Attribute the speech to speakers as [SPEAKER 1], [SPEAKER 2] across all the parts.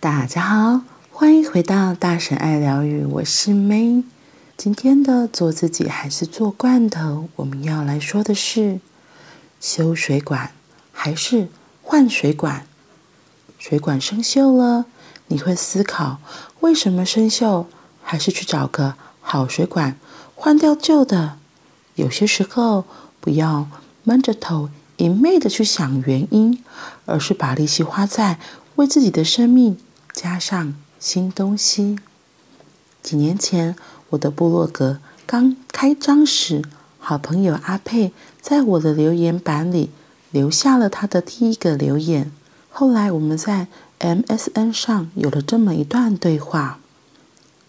[SPEAKER 1] 大家好，欢迎回到大神爱疗愈，我是 May。今天的做自己还是做罐头，我们要来说的是修水管还是换水管？水管生锈了，你会思考为什么生锈，还是去找个好水管换掉旧的？有些时候不要闷着头一昧的去想原因，而是把力气花在为自己的生命加上新东西。几年前，我的部落格刚开张时，好朋友阿佩在我的留言板里留下了他的第一个留言。后来我们在 MSN 上有了这么一段对话：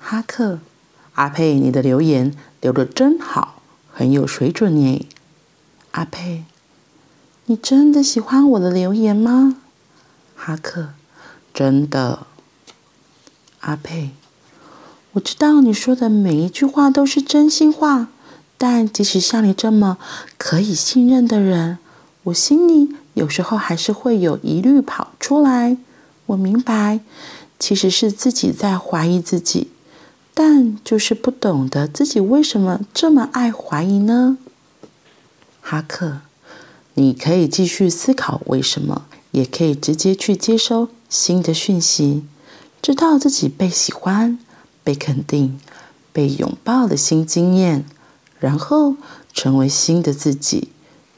[SPEAKER 1] 哈克，阿佩，你的留言留的真好，很有水准耶。阿佩，你真的喜欢我的留言吗？哈克，真的。阿佩。我知道你说的每一句话都是真心话，但即使像你这么可以信任的人，我心里有时候还是会有疑虑跑出来。我明白，其实是自己在怀疑自己，但就是不懂得自己为什么这么爱怀疑呢？哈克，你可以继续思考为什么，也可以直接去接收新的讯息，知道自己被喜欢。被肯定、被拥抱的新经验，然后成为新的自己，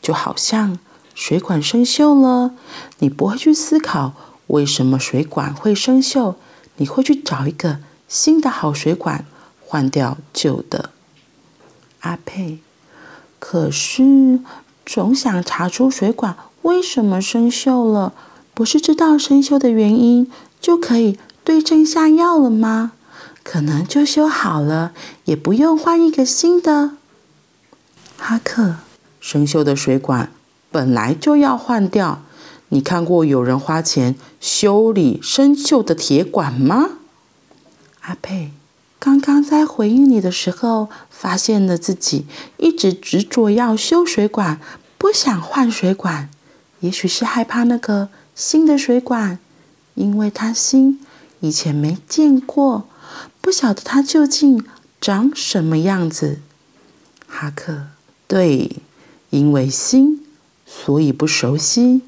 [SPEAKER 1] 就好像水管生锈了，你不会去思考为什么水管会生锈，你会去找一个新的好水管，换掉旧的。阿佩，可是总想查出水管为什么生锈了，不是知道生锈的原因就可以对症下药了吗？可能就修好了，也不用换一个新的。哈克，生锈的水管本来就要换掉。你看过有人花钱修理生锈的铁管吗？阿佩，刚刚在回应你的时候，发现了自己一直执着要修水管，不想换水管。也许是害怕那个新的水管，因为它新，以前没见过。不晓得它究竟长什么样子，哈克，对，因为新，所以不熟悉；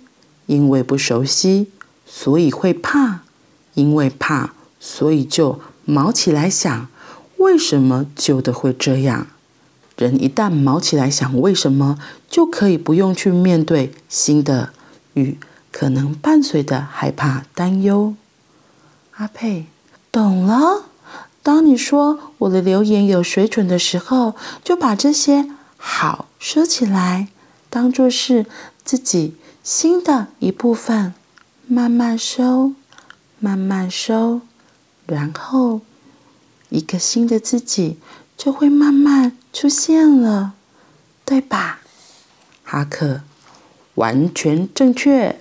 [SPEAKER 1] 因为不熟悉，所以会怕；因为怕，所以就毛起来想，为什么旧的会这样？人一旦毛起来想为什么，就可以不用去面对新的与可能伴随的害怕、担忧。阿佩，懂了。当你说我的留言有水准的时候，就把这些好收起来，当做是自己新的一部分，慢慢收，慢慢收，然后一个新的自己就会慢慢出现了，对吧？哈克，完全正确。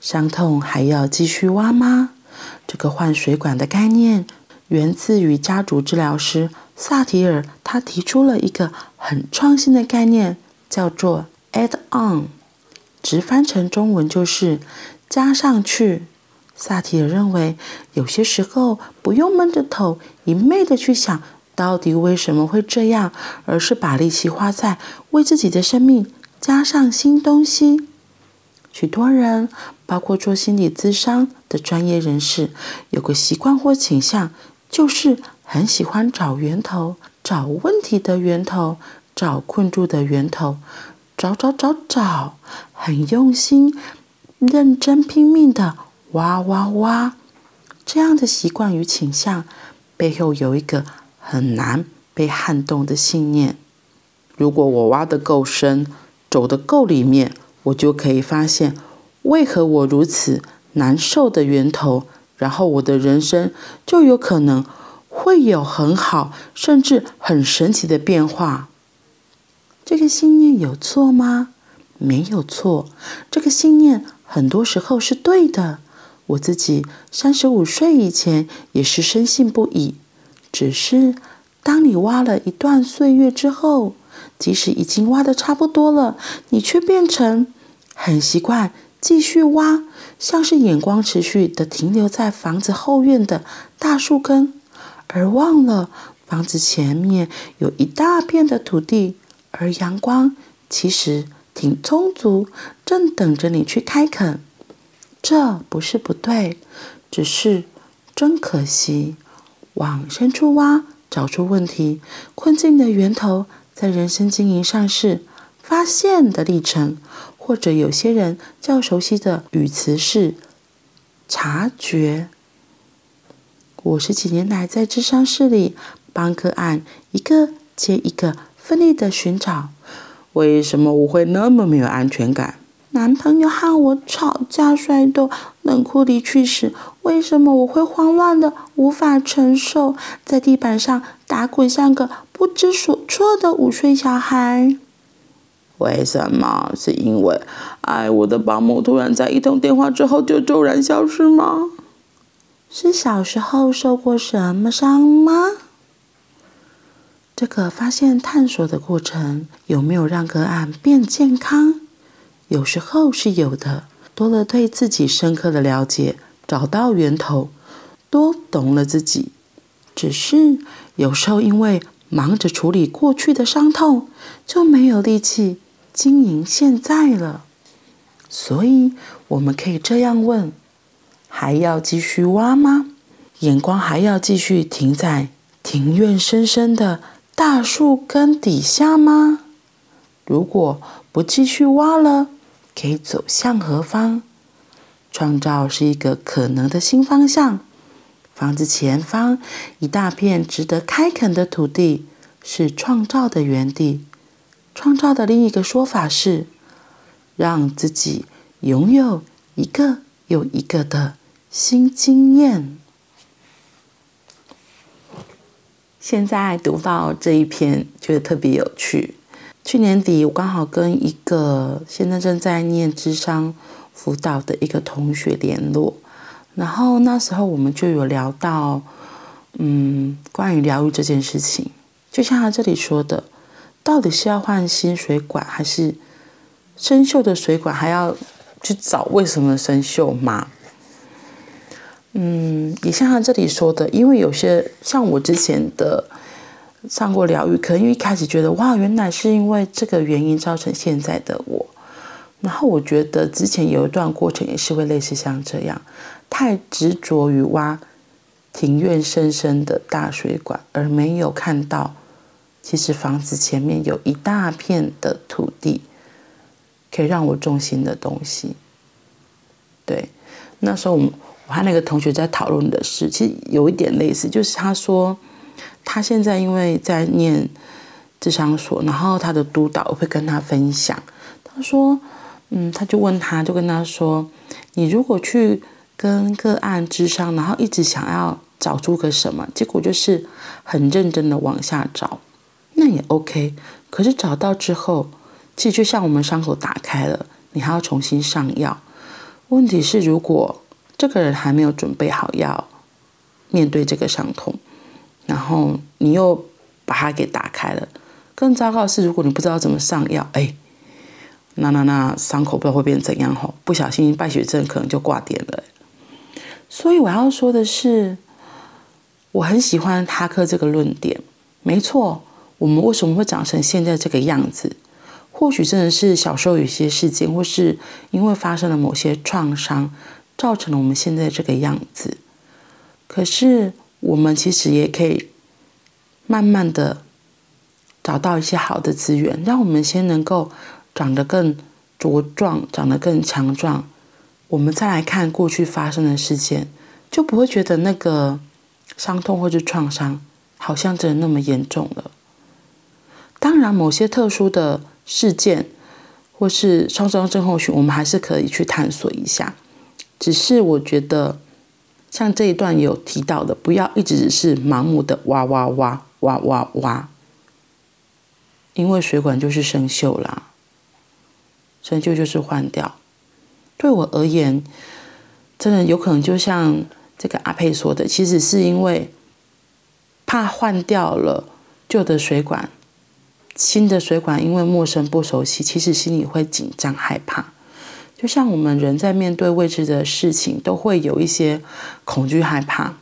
[SPEAKER 1] 伤痛还要继续挖吗？这个换水管的概念。源自于家族治疗师萨提尔，他提出了一个很创新的概念，叫做 “add on”，直翻成中文就是“加上去”。萨提尔认为，有些时候不用闷着头一昧的去想到底为什么会这样，而是把力气花在为自己的生命加上新东西。许多人，包括做心理咨商的专业人士，有个习惯或倾向。就是很喜欢找源头，找问题的源头，找困住的源头，找找找找，很用心、认真、拼命的挖挖挖。这样的习惯与倾向背后有一个很难被撼动的信念：如果我挖得够深，走得够里面，我就可以发现为何我如此难受的源头。然后我的人生就有可能会有很好，甚至很神奇的变化。这个信念有错吗？没有错，这个信念很多时候是对的。我自己三十五岁以前也是深信不疑。只是当你挖了一段岁月之后，即使已经挖得差不多了，你却变成很习惯继续挖，像是眼光持续的停留在房子后院的大树根，而忘了房子前面有一大片的土地，而阳光其实挺充足，正等着你去开垦。这不是不对，只是真可惜。往深处挖，找出问题困境的源头，在人生经营上是发现的历程，或者有些人较熟悉的语词是察觉。我十几年来在智商室里帮个案一个接一个奋力的寻找，为什么我会那么没有安全感？男朋友和我吵架摔斗，冷酷离去时，为什么我会慌乱的无法承受，在地板上打滚，像个不知所措的五岁小孩？为什么？是因为爱我的保姆突然在一通电话之后就骤然消失吗？是小时候受过什么伤吗？这个发现探索的过程有没有让个案变健康？有时候是有的，多了对自己深刻的了解，找到源头，多懂了自己。只是有时候因为忙着处理过去的伤痛，就没有力气经营现在了。所以我们可以这样问：还要继续挖吗？眼光还要继续停在庭院深深的大树根底下吗？如果不继续挖了，可以走向何方？创造是一个可能的新方向。房子前方一大片值得开垦的土地，是创造的园地。创造的另一个说法是，让自己拥有一个又一个的新经验。现在读到这一篇，觉得特别有趣。去年底，我刚好跟一个现在正在念智商辅导的一个同学联络，然后那时候我们就有聊到，嗯，关于疗愈这件事情，就像他这里说的，到底是要换新水管，还是生锈的水管还要去找为什么生锈吗？嗯，也像他这里说的，因为有些像我之前的。上过疗愈，可能因为一开始觉得哇，原来是因为这个原因造成现在的我。然后我觉得之前有一段过程也是会类似像这样，太执着于挖庭院深深的大水管，而没有看到其实房子前面有一大片的土地，可以让我种新的东西。对，那时候我我和那个同学在讨论的事，其实有一点类似，就是他说。他现在因为在念智商所，然后他的督导会跟他分享。他说：“嗯，他就问他，就跟他说，你如果去跟个案智商，然后一直想要找出个什么，结果就是很认真的往下找，那也 OK。可是找到之后，其实就像我们伤口打开了，你还要重新上药。问题是，如果这个人还没有准备好要面对这个伤痛。”然后你又把它给打开了，更糟糕的是，如果你不知道怎么上药，哎，那那那伤口不知道会变怎样吼，不小心败血症可能就挂点了。所以我要说的是，我很喜欢哈克这个论点。没错，我们为什么会长成现在这个样子？或许真的是小时候有些事件，或是因为发生了某些创伤，造成了我们现在这个样子。可是。我们其实也可以慢慢的找到一些好的资源，让我们先能够长得更茁壮，长得更强壮。我们再来看过去发生的事件，就不会觉得那个伤痛或者创伤好像真的那么严重了。当然，某些特殊的事件或是创伤症候群，我们还是可以去探索一下。只是我觉得。像这一段有提到的，不要一直只是盲目的挖挖挖挖挖挖，因为水管就是生锈啦，生锈就是换掉。对我而言，真的有可能就像这个阿佩说的，其实是因为怕换掉了旧的水管，新的水管因为陌生不熟悉，其实心里会紧张害怕。就像我们人在面对未知的事情，都会有一些恐惧、害怕。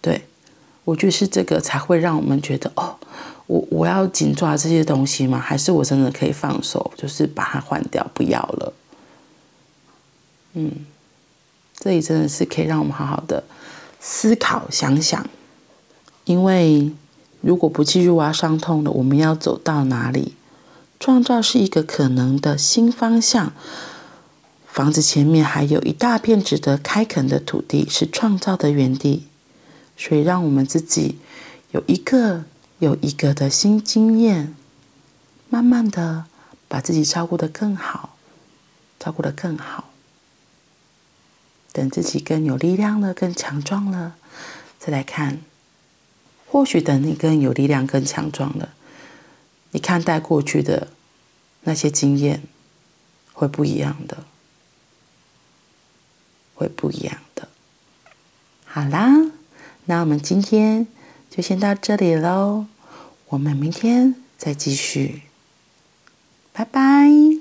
[SPEAKER 1] 对，我觉得是这个才会让我们觉得，哦，我我要紧抓这些东西吗？还是我真的可以放手，就是把它换掉，不要了？嗯，这里真的是可以让我们好好的思考、想想，因为如果不继续挖伤痛了，我们要走到哪里？创造是一个可能的新方向。房子前面还有一大片值得开垦的土地，是创造的园地。所以，让我们自己有一个有一个的新经验，慢慢的把自己照顾得更好，照顾得更好。等自己更有力量了，更强壮了，再来看。或许等你更有力量、更强壮了，你看待过去的那些经验，会不一样的。会不一样的。好啦，那我们今天就先到这里喽，我们明天再继续。拜拜。